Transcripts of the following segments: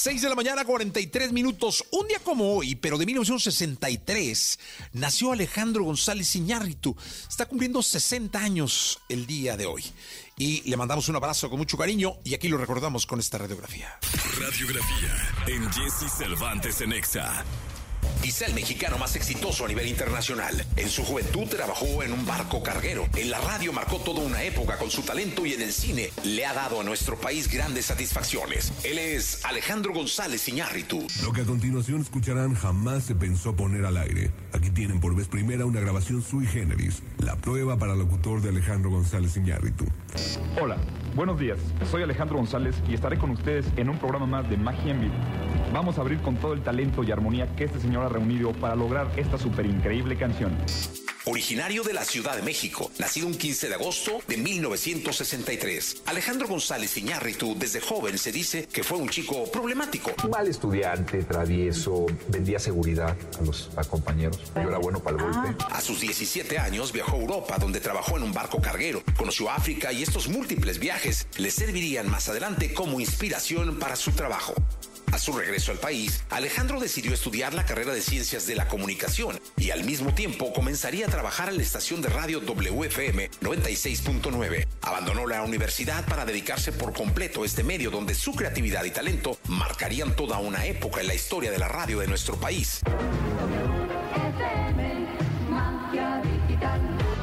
6 de la mañana, 43 minutos. Un día como hoy, pero de 1963, nació Alejandro González Iñárritu. Está cumpliendo 60 años el día de hoy. Y le mandamos un abrazo con mucho cariño y aquí lo recordamos con esta radiografía. Radiografía en Jesse Cervantes en Exa. Quizá el mexicano más exitoso a nivel internacional. En su juventud trabajó en un barco carguero. En la radio marcó toda una época con su talento y en el cine le ha dado a nuestro país grandes satisfacciones. Él es Alejandro González Iñárritu. Lo que a continuación escucharán jamás se pensó poner al aire. Aquí tienen por vez primera una grabación sui generis, la prueba para locutor de Alejandro González Iñárritu. Hola, buenos días. Soy Alejandro González y estaré con ustedes en un programa más de Magia en Vivo. Vamos a abrir con todo el talento y armonía que este señor ha reunido para lograr esta súper increíble canción. Originario de la Ciudad de México, nacido un 15 de agosto de 1963, Alejandro González Iñárritu desde joven se dice que fue un chico problemático. Mal estudiante, travieso, vendía seguridad a los a compañeros. Yo era bueno para el golpe. A sus 17 años viajó a Europa donde trabajó en un barco carguero, conoció África y estos múltiples viajes le servirían más adelante como inspiración para su trabajo. A su regreso al país, Alejandro decidió estudiar la carrera de Ciencias de la Comunicación y al mismo tiempo comenzaría a trabajar en la estación de radio WFM 96.9. Abandonó la universidad para dedicarse por completo a este medio donde su creatividad y talento marcarían toda una época en la historia de la radio de nuestro país.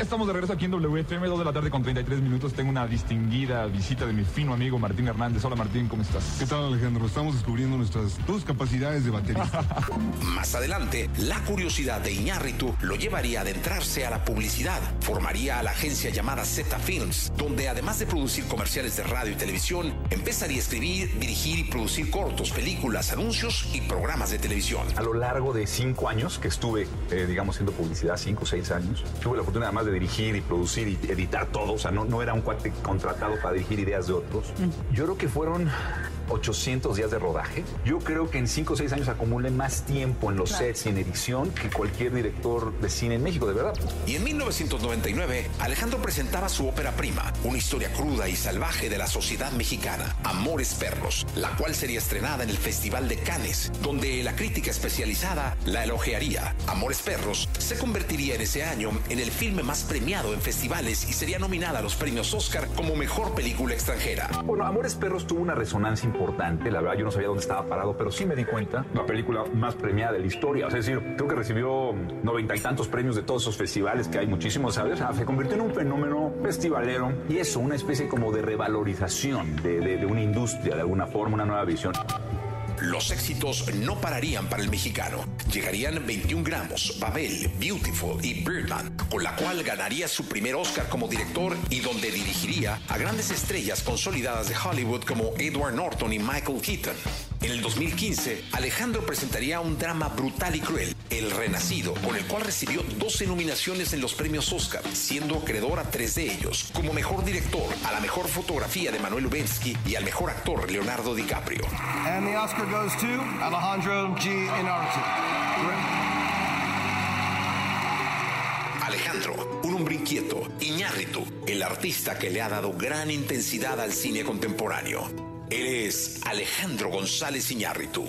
Estamos de regreso aquí en WFM, 2 de la tarde con 33 minutos. Tengo una distinguida visita de mi fino amigo Martín Hernández. Hola Martín, ¿cómo estás? ¿Qué tal Alejandro? Estamos descubriendo nuestras dos capacidades de baterista. Más adelante, la curiosidad de Iñárritu lo llevaría a adentrarse a la publicidad. Formaría a la agencia llamada Z Films, donde además de producir comerciales de radio y televisión, empezaría a escribir, dirigir y producir cortos, películas, anuncios y programas de televisión. A lo largo de cinco años que estuve, eh, digamos, haciendo publicidad, cinco o seis años, tuve la fortuna además de dirigir y producir y editar todo. O sea, no, no era un cuate contratado para dirigir ideas de otros. Yo creo que fueron 800 días de rodaje. Yo creo que en 5 o 6 años acumulé más tiempo en los sets y en edición que cualquier director de cine en México, de verdad. Y en 1999, Alejandro presentaba su ópera prima, una historia cruda y salvaje de la sociedad mexicana, Amores Perros, la cual sería estrenada en el Festival de Cannes, donde la crítica especializada la elogiaría. Amores Perros se convertiría en ese año en el filme más premiado en festivales y sería nominada a los premios Oscar como mejor película extranjera. Bueno, Amores Perros tuvo una resonancia importante. La verdad, yo no sabía dónde estaba parado, pero sí me di cuenta. La película más premiada de la historia. Es decir, creo que recibió noventa y tantos premios de todos esos festivales, que hay muchísimos, ¿sabes? Se convirtió en un fenómeno festivalero y eso, una especie como de revalorización de, de- de una industria, de alguna forma, una nueva visión. Los éxitos no pararían para el mexicano. Llegarían 21 gramos, Babel, Beautiful y Birdman, con la cual ganaría su primer Oscar como director y donde dirigiría a grandes estrellas consolidadas de Hollywood como Edward Norton y Michael Keaton. En el 2015, Alejandro presentaría un drama brutal y cruel, El Renacido, con el cual recibió 12 nominaciones en los premios Oscar, siendo acreedor a tres de ellos, como mejor director, a la mejor fotografía de Manuel Lubensky y al mejor actor Leonardo DiCaprio. And the Oscar goes to Alejandro G. Inarritu. Alejandro, un hombre inquieto, Iñárritu, el artista que le ha dado gran intensidad al cine contemporáneo. Él es Alejandro González Iñárritu.